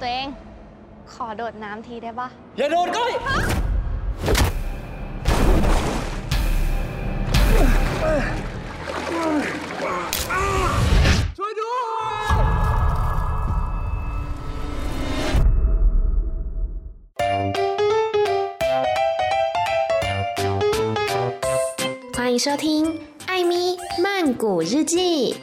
ตัวเอง ขอโดดน้ำทีได้ปะ อย่าโดนก้อย ช่วยด้วย 欢迎收听《艾咪曼谷日记》。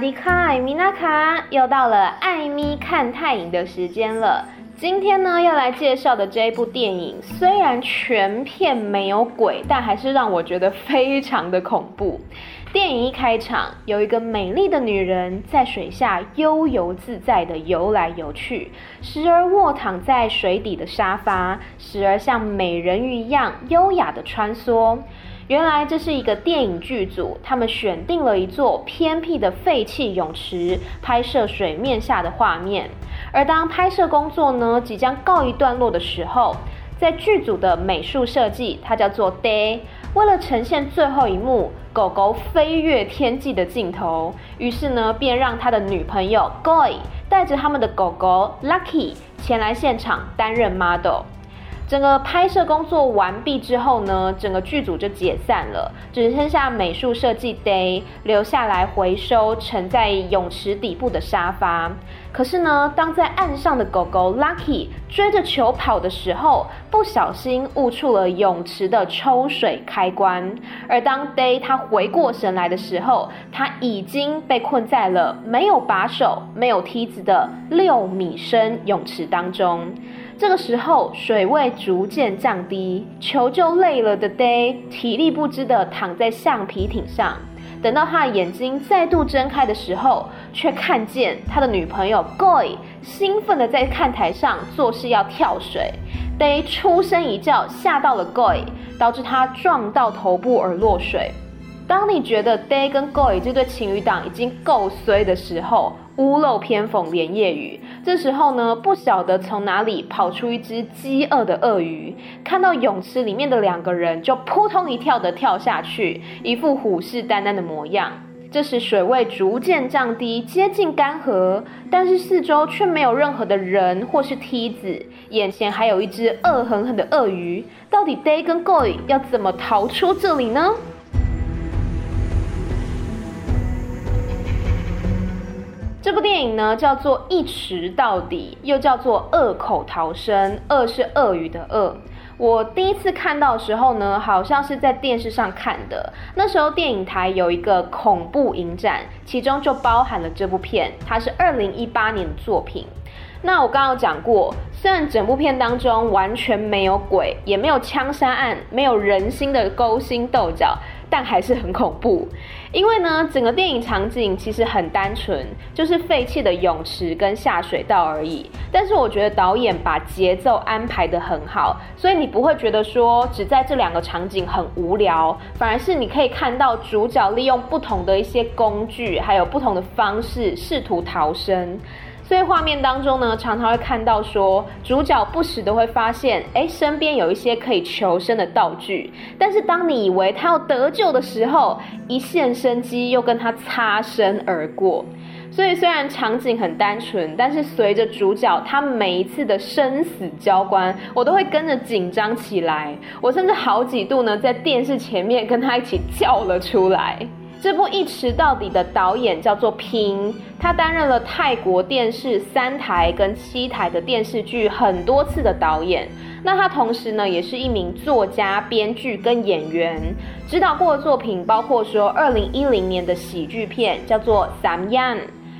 迪卡，米娜卡，又到了艾咪看泰影的时间了。今天呢，要来介绍的这一部电影，虽然全片没有鬼，但还是让我觉得非常的恐怖。电影一开场，有一个美丽的女人在水下悠游自在地游来游去，时而卧躺在水底的沙发，时而像美人鱼一样优雅地穿梭。原来这是一个电影剧组，他们选定了一座偏僻的废弃泳池，拍摄水面下的画面。而当拍摄工作呢，即将告一段落的时候，在剧组的美术设计，它叫做 Day，为了呈现最后一幕狗狗飞越天际的镜头，于是呢，便让他的女朋友 Goy 带着他们的狗狗 Lucky 前来现场担任 model。整个拍摄工作完毕之后呢，整个剧组就解散了，只剩下美术设计 Day 留下来回收沉在泳池底部的沙发。可是呢，当在岸上的狗狗 Lucky 追着球跑的时候，不小心误触了泳池的抽水开关。而当 Day 他回过神来的时候，他已经被困在了没有把手、没有梯子的六米深泳池当中。这个时候，水位逐渐降低，求救累了的 Day 体力不支地躺在橡皮艇上。等到他的眼睛再度睁开的时候，却看见他的女朋友 Goy 兴奋地在看台上作势要跳水。Day 出声一叫，吓到了 Goy，导致他撞到头部而落水。当你觉得 Day 跟 Goy 这对情侣档已经够衰的时候，屋漏偏逢连夜雨。这时候呢，不晓得从哪里跑出一只饥饿的鳄鱼，看到泳池里面的两个人，就扑通一跳的跳下去，一副虎视眈眈的模样。这时水位逐渐降低，接近干涸，但是四周却没有任何的人或是梯子，眼前还有一只恶狠狠的鳄鱼。到底 Day 跟 Goy 要怎么逃出这里呢？这部电影呢，叫做《一池到底》，又叫做《恶口逃生》。鳄是鳄鱼的鳄。我第一次看到的时候呢，好像是在电视上看的。那时候电影台有一个恐怖影展，其中就包含了这部片。它是二零一八年的作品。那我刚刚讲过，虽然整部片当中完全没有鬼，也没有枪杀案，没有人心的勾心斗角。但还是很恐怖，因为呢，整个电影场景其实很单纯，就是废弃的泳池跟下水道而已。但是我觉得导演把节奏安排得很好，所以你不会觉得说只在这两个场景很无聊，反而是你可以看到主角利用不同的一些工具，还有不同的方式试图逃生。所以画面当中呢，常常会看到说，主角不时都会发现，哎，身边有一些可以求生的道具。但是当你以为他要得救的时候，一线生机又跟他擦身而过。所以虽然场景很单纯，但是随着主角他每一次的生死交关，我都会跟着紧张起来。我甚至好几度呢，在电视前面跟他一起叫了出来。这部《一池到底》的导演叫做平，他担任了泰国电视三台跟七台的电视剧很多次的导演。那他同时呢，也是一名作家、编剧跟演员，指导过的作品包括说二零一零年的喜剧片叫做《Sam Yan》，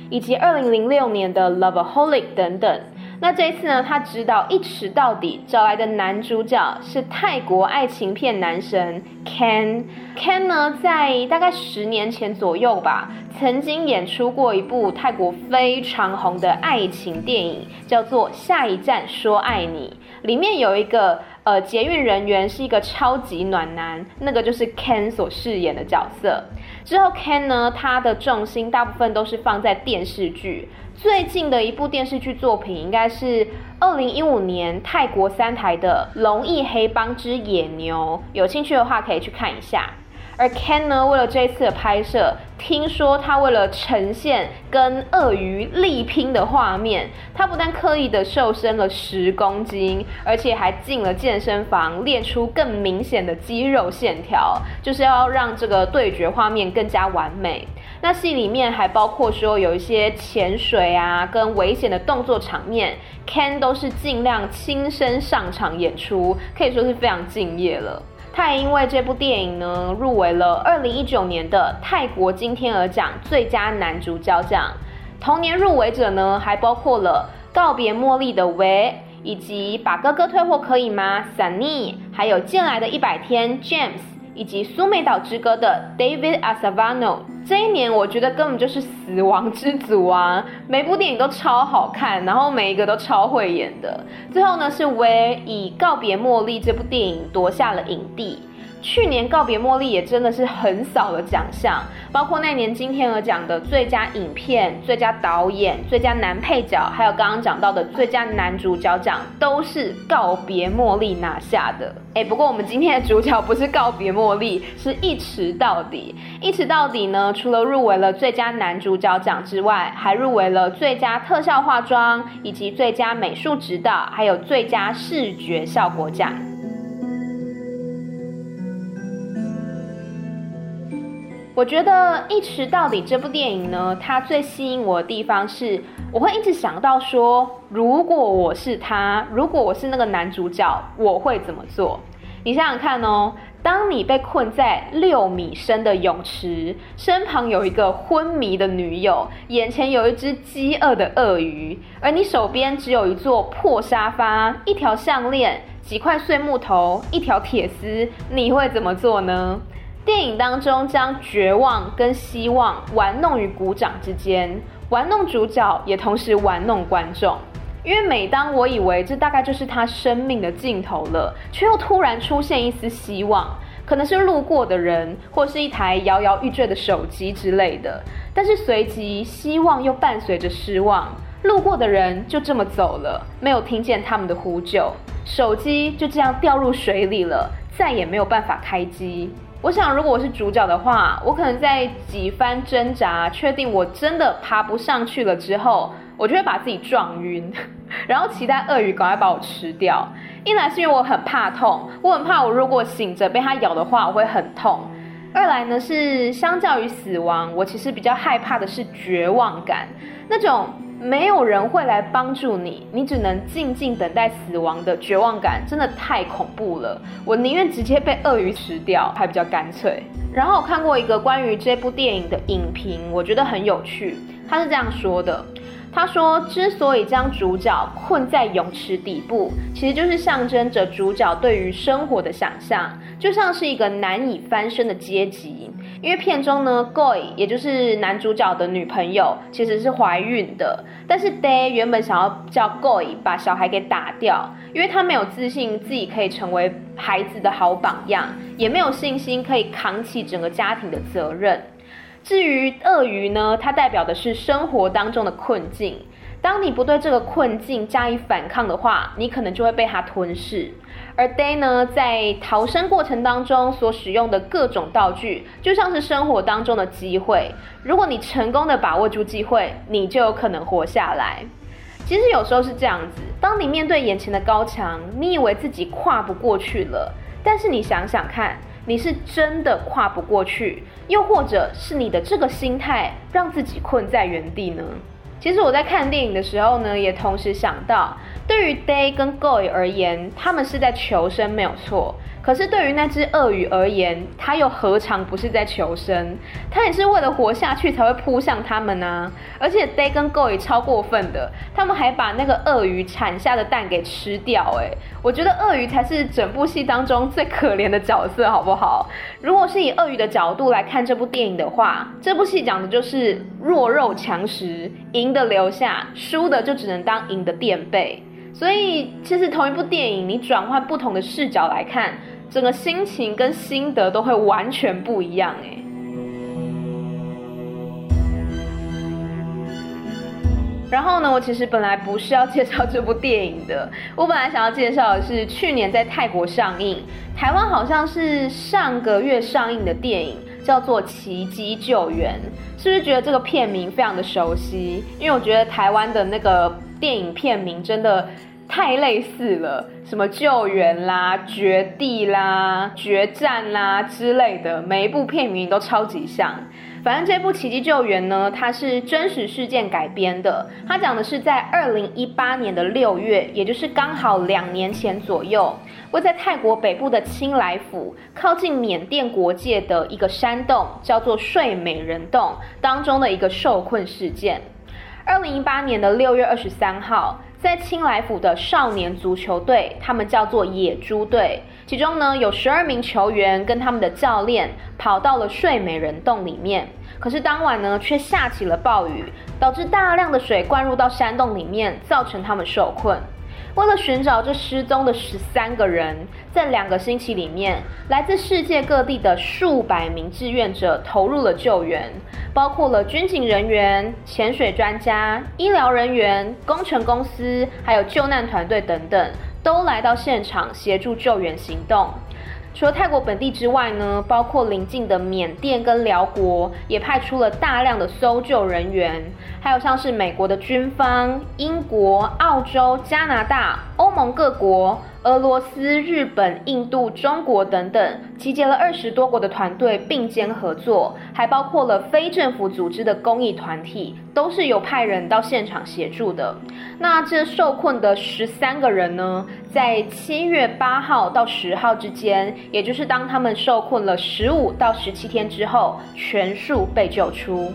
以及二零零六年的《Loveaholic》等等。那这一次呢，他指导一池到底找来的男主角是泰国爱情片男神 Ken。Ken 呢，在大概十年前左右吧，曾经演出过一部泰国非常红的爱情电影，叫做《下一站说爱你》。里面有一个呃捷运人员是一个超级暖男，那个就是 Ken 所饰演的角色。之后 Ken 呢，他的重心大部分都是放在电视剧。最近的一部电视剧作品应该是二零一五年泰国三台的《龙翼黑帮之野牛》，有兴趣的话可以去看一下。而 Ken 呢，为了这一次的拍摄，听说他为了呈现跟鳄鱼力拼的画面，他不但刻意的瘦身了十公斤，而且还进了健身房练出更明显的肌肉线条，就是要让这个对决画面更加完美。那戏里面还包括说有一些潜水啊，跟危险的动作场面，Ken 都是尽量亲身上场演出，可以说是非常敬业了。他也因为这部电影呢，入围了二零一九年的泰国金天鹅奖最佳男主角奖。同年入围者呢，还包括了《告别茉莉》的维以及《把哥哥退货可以吗》Sunny，还有《进来的一百天》James。以及苏梅岛之歌的 David Asavano，这一年我觉得根本就是死亡之组啊！每部电影都超好看，然后每一个都超会演的。最后呢，是唯以《告别茉莉》这部电影夺下了影帝。去年告别茉莉也真的是横扫了奖项，包括那年金天鹅奖的最佳影片、最佳导演、最佳男配角，还有刚刚讲到的最佳男主角奖，都是告别茉莉拿下的。哎，不过我们今天的主角不是告别茉莉，是一池到底。一池到底呢，除了入围了最佳男主角奖之外，还入围了最佳特效化妆，以及最佳美术指导，还有最佳视觉效果奖。我觉得《一池到底》这部电影呢，它最吸引我的地方是，我会一直想到说，如果我是他，如果我是那个男主角，我会怎么做？你想想看哦，当你被困在六米深的泳池，身旁有一个昏迷的女友，眼前有一只饥饿的鳄鱼，而你手边只有一座破沙发、一条项链、几块碎木头、一条铁丝，你会怎么做呢？电影当中将绝望跟希望玩弄于股掌之间，玩弄主角，也同时玩弄观众。因为每当我以为这大概就是他生命的尽头了，却又突然出现一丝希望，可能是路过的人，或是一台摇摇欲坠的手机之类的。但是随即希望又伴随着失望，路过的人就这么走了，没有听见他们的呼救，手机就这样掉入水里了，再也没有办法开机。我想，如果我是主角的话，我可能在几番挣扎，确定我真的爬不上去了之后，我就会把自己撞晕，然后期待鳄鱼赶快把我吃掉。一来是因为我很怕痛，我很怕我如果醒着被它咬的话，我会很痛；二来呢是相较于死亡，我其实比较害怕的是绝望感，那种。没有人会来帮助你，你只能静静等待死亡的绝望感，真的太恐怖了。我宁愿直接被鳄鱼吃掉，还比较干脆。然后我看过一个关于这部电影的影评，我觉得很有趣。他是这样说的：他说，之所以将主角困在泳池底部，其实就是象征着主角对于生活的想象，就像是一个难以翻身的阶级。因为片中呢，Goy 也就是男主角的女朋友，其实是怀孕的。但是 Day 原本想要叫 Goy 把小孩给打掉，因为他没有自信自己可以成为孩子的好榜样，也没有信心可以扛起整个家庭的责任。至于鳄鱼呢，它代表的是生活当中的困境。当你不对这个困境加以反抗的话，你可能就会被它吞噬。而 Day 呢，在逃生过程当中所使用的各种道具，就像是生活当中的机会。如果你成功的把握住机会，你就有可能活下来。其实有时候是这样子，当你面对眼前的高墙，你以为自己跨不过去了，但是你想想看，你是真的跨不过去，又或者是你的这个心态让自己困在原地呢？其实我在看电影的时候呢，也同时想到，对于 Day 跟 Goy 而言，他们是在求生，没有错。可是对于那只鳄鱼而言，它又何尝不是在求生？它也是为了活下去才会扑向他们啊！而且 Day 跟 Go 也超过分的，他们还把那个鳄鱼产下的蛋给吃掉。哎，我觉得鳄鱼才是整部戏当中最可怜的角色，好不好？如果是以鳄鱼的角度来看这部电影的话，这部戏讲的就是弱肉强食，赢的留下，输的就只能当赢的垫背。所以其实同一部电影，你转换不同的视角来看，整个心情跟心得都会完全不一样哎。然后呢，我其实本来不是要介绍这部电影的，我本来想要介绍的是去年在泰国上映，台湾好像是上个月上映的电影，叫做《奇迹救援》，是不是觉得这个片名非常的熟悉？因为我觉得台湾的那个电影片名真的太类似了，什么救援啦、绝地啦、决战啦之类的，每一部片名都超级像。反正这部《奇迹救援》呢，它是真实事件改编的。它讲的是在二零一八年的六月，也就是刚好两年前左右，位在泰国北部的清莱府，靠近缅甸国界的一个山洞，叫做睡美人洞当中的一个受困事件。二零一八年的六月二十三号。在青莱府的少年足球队，他们叫做野猪队，其中呢有十二名球员跟他们的教练跑到了睡美人洞里面，可是当晚呢却下起了暴雨，导致大量的水灌入到山洞里面，造成他们受困。为了寻找这失踪的十三个人，在两个星期里面，来自世界各地的数百名志愿者投入了救援，包括了军警人员、潜水专家、医疗人员、工程公司，还有救难团队等等，都来到现场协助救援行动。除了泰国本地之外呢，包括邻近的缅甸跟辽国也派出了大量的搜救人员，还有像是美国的军方、英国、澳洲、加拿大、欧盟各国。俄罗斯、日本、印度、中国等等，集结了二十多国的团队并肩合作，还包括了非政府组织的公益团体，都是有派人到现场协助的。那这受困的十三个人呢，在七月八号到十号之间，也就是当他们受困了十五到十七天之后，全数被救出。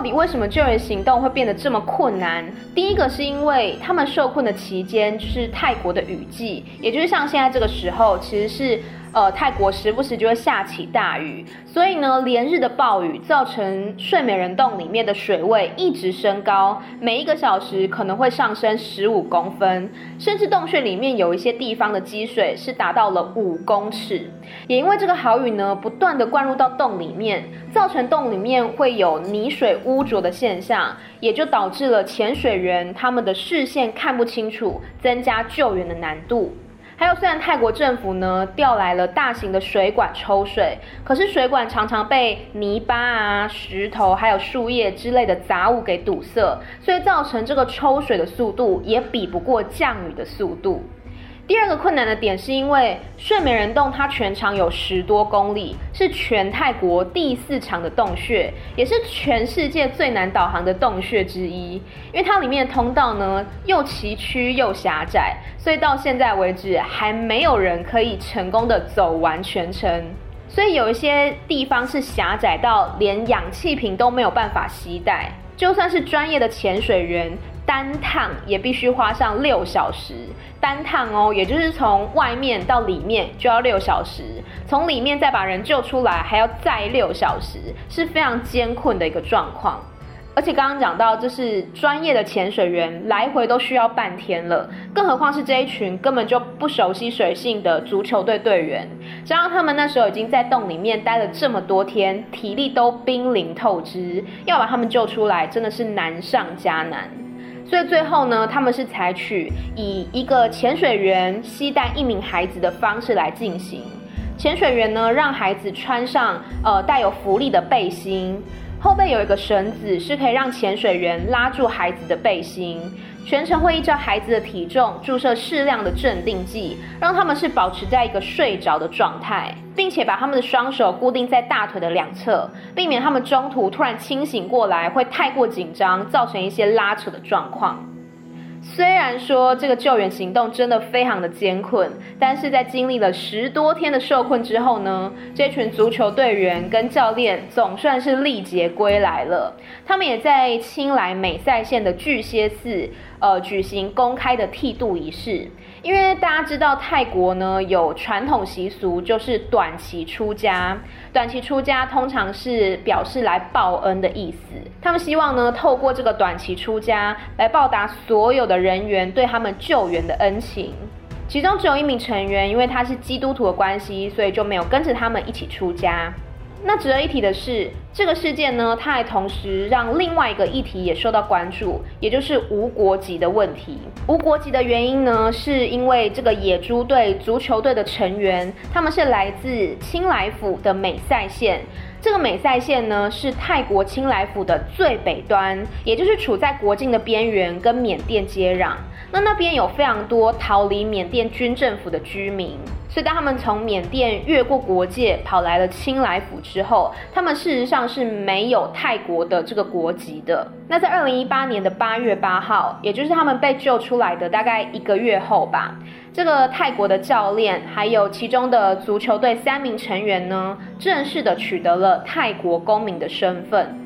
到底为什么救援行动会变得这么困难？第一个是因为他们受困的期间就是泰国的雨季，也就是像现在这个时候，其实是。呃，泰国时不时就会下起大雨，所以呢，连日的暴雨造成睡美人洞里面的水位一直升高，每一个小时可能会上升十五公分，甚至洞穴里面有一些地方的积水是达到了五公尺。也因为这个豪雨呢，不断的灌入到洞里面，造成洞里面会有泥水污浊的现象，也就导致了潜水员他们的视线看不清楚，增加救援的难度。还有，虽然泰国政府呢调来了大型的水管抽水，可是水管常常被泥巴啊、石头还有树叶之类的杂物给堵塞，所以造成这个抽水的速度也比不过降雨的速度。第二个困难的点是因为睡美人洞它全长有十多公里，是全泰国第四长的洞穴，也是全世界最难导航的洞穴之一。因为它里面的通道呢又崎岖又狭窄，所以到现在为止还没有人可以成功的走完全程。所以有一些地方是狭窄到连氧气瓶都没有办法携带，就算是专业的潜水员。单趟也必须花上六小时，单趟哦，也就是从外面到里面就要六小时，从里面再把人救出来还要再六小时，是非常艰困的一个状况。而且刚刚讲到，这是专业的潜水员，来回都需要半天了，更何况是这一群根本就不熟悉水性的足球队队员，加上他们那时候已经在洞里面待了这么多天，体力都濒临透支，要把他们救出来真的是难上加难。所以最后呢，他们是采取以一个潜水员携带一名孩子的方式来进行。潜水员呢，让孩子穿上呃带有浮力的背心，后背有一个绳子，是可以让潜水员拉住孩子的背心。全程会依照孩子的体重注射适量的镇定剂，让他们是保持在一个睡着的状态，并且把他们的双手固定在大腿的两侧，避免他们中途突然清醒过来会太过紧张，造成一些拉扯的状况。虽然说这个救援行动真的非常的艰困，但是在经历了十多天的受困之后呢，这群足球队员跟教练总算是力竭归来了。他们也在青莱美赛县的巨蟹寺，呃，举行公开的剃度仪式。因为大家知道泰国呢有传统习俗，就是短期出家。短期出家通常是表示来报恩的意思。他们希望呢透过这个短期出家来报答所有的人员对他们救援的恩情。其中只有一名成员，因为他是基督徒的关系，所以就没有跟着他们一起出家。那值得一提的是，这个事件呢，它还同时让另外一个议题也受到关注，也就是无国籍的问题。无国籍的原因呢，是因为这个野猪队足球队的成员，他们是来自清莱府的美赛县。这个美赛县呢，是泰国清莱府的最北端，也就是处在国境的边缘，跟缅甸接壤。那那边有非常多逃离缅甸军政府的居民。所以，当他们从缅甸越过国界跑来了清莱府之后，他们事实上是没有泰国的这个国籍的。那在二零一八年的八月八号，也就是他们被救出来的大概一个月后吧，这个泰国的教练还有其中的足球队三名成员呢，正式的取得了泰国公民的身份。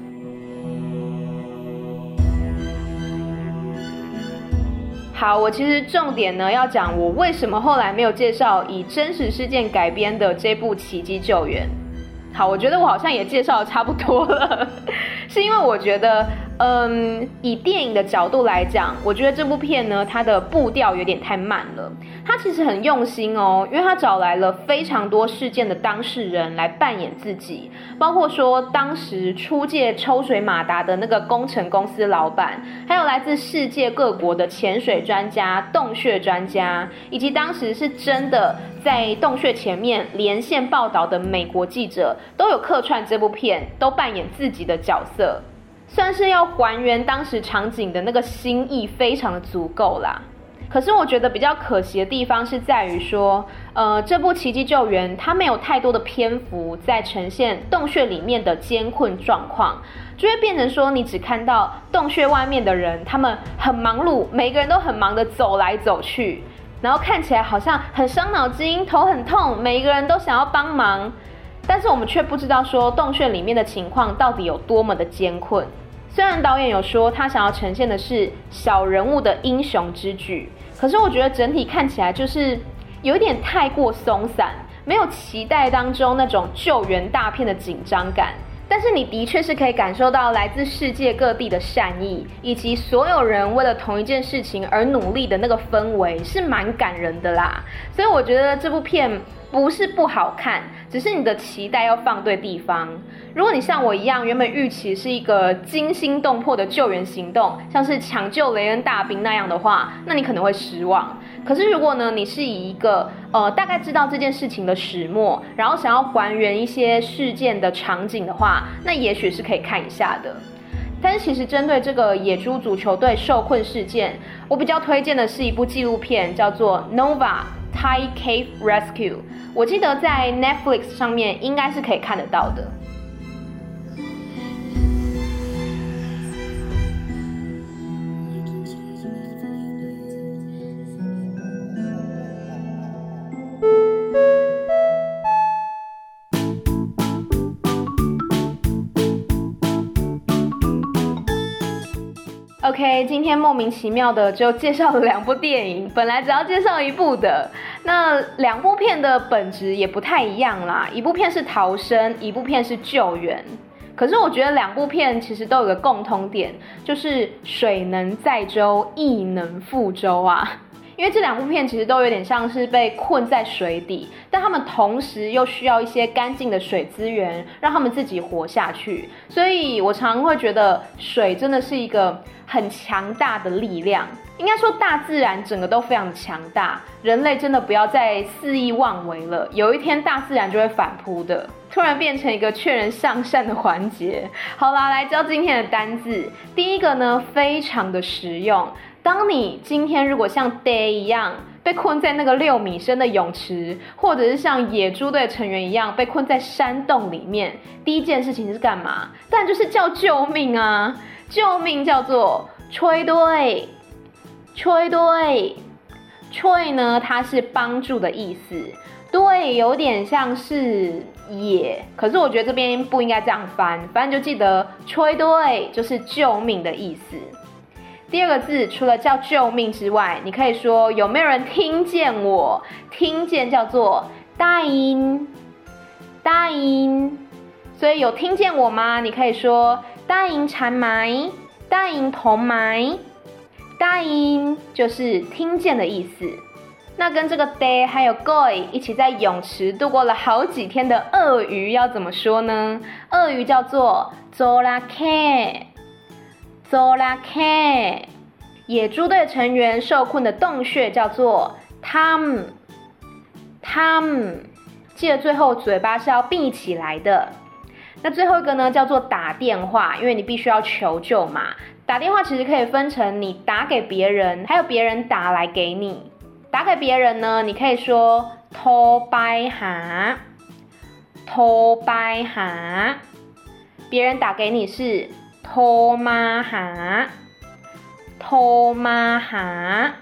好，我其实重点呢要讲我为什么后来没有介绍以真实事件改编的这部《奇迹救援》。好，我觉得我好像也介绍的差不多了，是因为我觉得。嗯，以电影的角度来讲，我觉得这部片呢，它的步调有点太慢了。它其实很用心哦，因为它找来了非常多事件的当事人来扮演自己，包括说当时出借抽水马达的那个工程公司老板，还有来自世界各国的潜水专家、洞穴专家，以及当时是真的在洞穴前面连线报道的美国记者，都有客串这部片，都扮演自己的角色。算是要还原当时场景的那个心意，非常的足够啦。可是我觉得比较可惜的地方是在于说，呃，这部《奇迹救援》它没有太多的篇幅在呈现洞穴里面的艰困状况，就会变成说你只看到洞穴外面的人，他们很忙碌，每个人都很忙的走来走去，然后看起来好像很伤脑筋，头很痛，每一个人都想要帮忙，但是我们却不知道说洞穴里面的情况到底有多么的艰困。虽然导演有说他想要呈现的是小人物的英雄之举，可是我觉得整体看起来就是有一点太过松散，没有期待当中那种救援大片的紧张感。但是你的确是可以感受到来自世界各地的善意，以及所有人为了同一件事情而努力的那个氛围，是蛮感人的啦。所以我觉得这部片不是不好看。只是你的期待要放对地方。如果你像我一样，原本预期是一个惊心动魄的救援行动，像是抢救雷恩大兵那样的话，那你可能会失望。可是如果呢，你是以一个呃大概知道这件事情的始末，然后想要还原一些事件的场景的话，那也许是可以看一下的。但是其实针对这个野猪足球队受困事件，我比较推荐的是一部纪录片，叫做《Nova Thai Cave Rescue》。我记得在 Netflix 上面应该是可以看得到的。今天莫名其妙的就介绍了两部电影，本来只要介绍一部的，那两部片的本质也不太一样啦。一部片是逃生，一部片是救援。可是我觉得两部片其实都有个共通点，就是水能载舟，亦能覆舟啊。因为这两部片其实都有点像是被困在水底，但他们同时又需要一些干净的水资源，让他们自己活下去。所以我常常会觉得水真的是一个很强大的力量。应该说大自然整个都非常强大，人类真的不要再肆意妄为了。有一天大自然就会反扑的，突然变成一个劝人向善的环节。好啦，来教今天的单字。第一个呢，非常的实用。当你今天如果像 Day 一样被困在那个六米深的泳池，或者是像野猪队成员一样被困在山洞里面，第一件事情是干嘛？当然就是叫救命啊！救命叫做吹队，吹队，吹呢，它是帮助的意思，对有点像是也，可是我觉得这边不应该这样翻，反正就记得吹队就是救命的意思。第二个字除了叫救命之外，你可以说有没有人听见我？听见叫做大音，大音。所以有听见我吗？你可以说大音缠埋，大音同埋，大音就是听见的意思。那跟这个 day 还有 goi 一起在泳池度过了好几天的鳄鱼要怎么说呢？鳄鱼叫做 zola can zorake，zorake。野猪队成员受困的洞穴叫做 tam，tam。记得最后嘴巴是要闭起来的。那最后一个呢，叫做打电话，因为你必须要求救嘛。打电话其实可以分成你打给别人，还有别人打来给你。打给别人呢，你可以说托拜哈，托拜哈。别人打给你是托妈哈，托妈哈。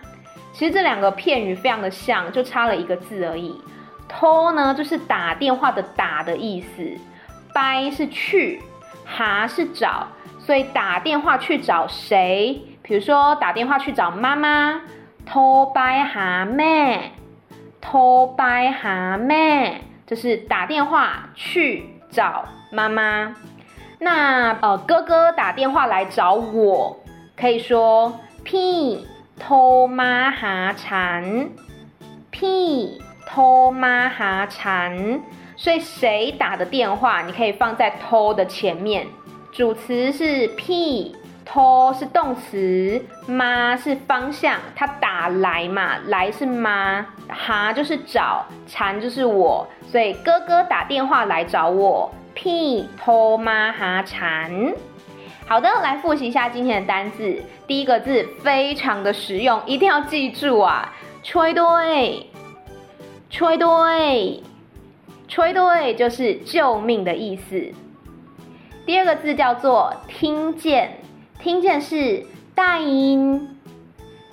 其实这两个片语非常的像，就差了一个字而已。托呢，就是打电话的打的意思，拜是去，哈是找，所以打电话去找谁？比如说打电话去找妈妈。托拜哈妹，托拜哈妹，就是打电话去找妈妈。那呃，哥哥打电话来找我，可以说屁偷妈哈缠，屁偷妈哈缠。所以谁打的电话，你可以放在偷的前面，主词是屁。偷是动词，妈是方向，他打来嘛，来是妈，哈就是找，缠就是我，所以哥哥打电话来找我，屁托妈哈缠。好的，来复习一下今天的单字，第一个字非常的实用，一定要记住啊，吹对，吹对，吹对就是救命的意思。第二个字叫做听见。听见是大音，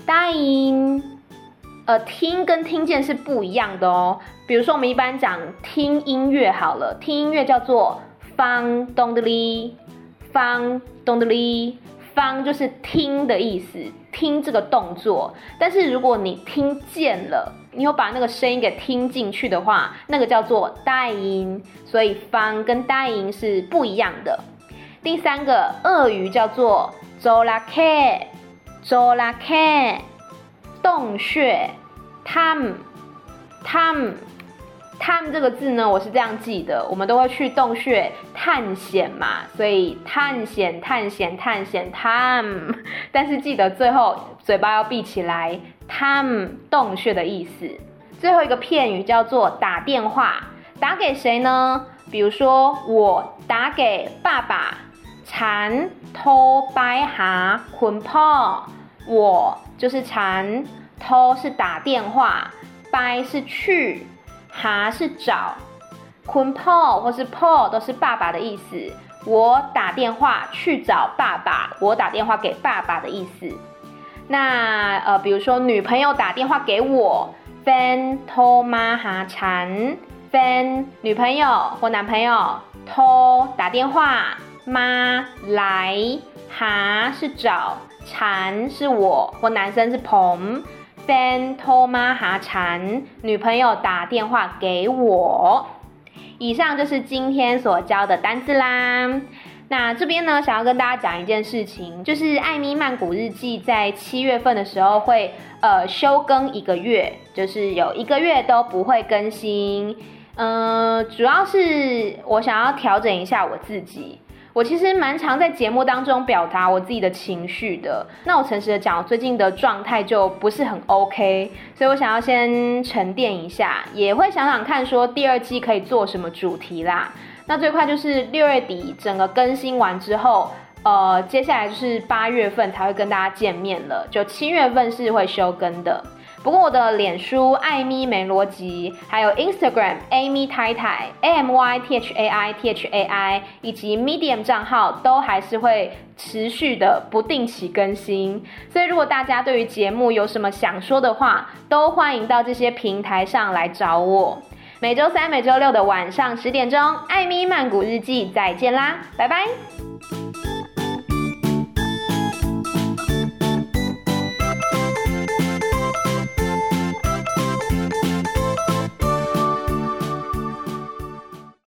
大音，呃，听跟听见是不一样的哦。比如说，我们一般讲听音乐好了，听音乐叫做方咚的哩，方咚的哩，方就是听的意思，听这个动作。但是如果你听见了，你有把那个声音给听进去的话，那个叫做带音。所以方跟带音是不一样的。第三个鳄鱼叫做 zorake，zorake，洞穴，tam，tam，tam 这个字呢，我是这样记的，我们都会去洞穴探险嘛，所以探险、探险、探险，tam，但是记得最后嘴巴要闭起来，tam 洞穴的意思。最后一个片语叫做打电话，打给谁呢？比如说我打给爸爸。缠托拜哈捆破，我就是缠，偷是打电话，拜是去，哈是找，捆破或是破都是爸爸的意思。我打电话去找爸爸，我打电话给爸爸的意思。那呃，比如说女朋友打电话给我，fan 托妈哈缠，fan 女朋友或男朋友，偷打电话。妈来，哈是找，缠是我，或男生是彭，fan 托妈哈缠，女朋友打电话给我。以上就是今天所教的单字啦。那这边呢，想要跟大家讲一件事情，就是艾米曼谷日记在七月份的时候会呃休更一个月，就是有一个月都不会更新。嗯、主要是我想要调整一下我自己。我其实蛮常在节目当中表达我自己的情绪的。那我诚实的讲，最近的状态就不是很 OK，所以我想要先沉淀一下，也会想想看说第二季可以做什么主题啦。那最快就是六月底整个更新完之后，呃，接下来就是八月份才会跟大家见面了，就七月份是会休更的。不过我的脸书艾咪没逻辑，还有 Instagram Amy 太太 A M Y T H A I T H A I，以及 Medium 账号都还是会持续的不定期更新。所以如果大家对于节目有什么想说的话，都欢迎到这些平台上来找我。每周三、每周六的晚上十点钟，艾咪曼谷日记再见啦，拜拜。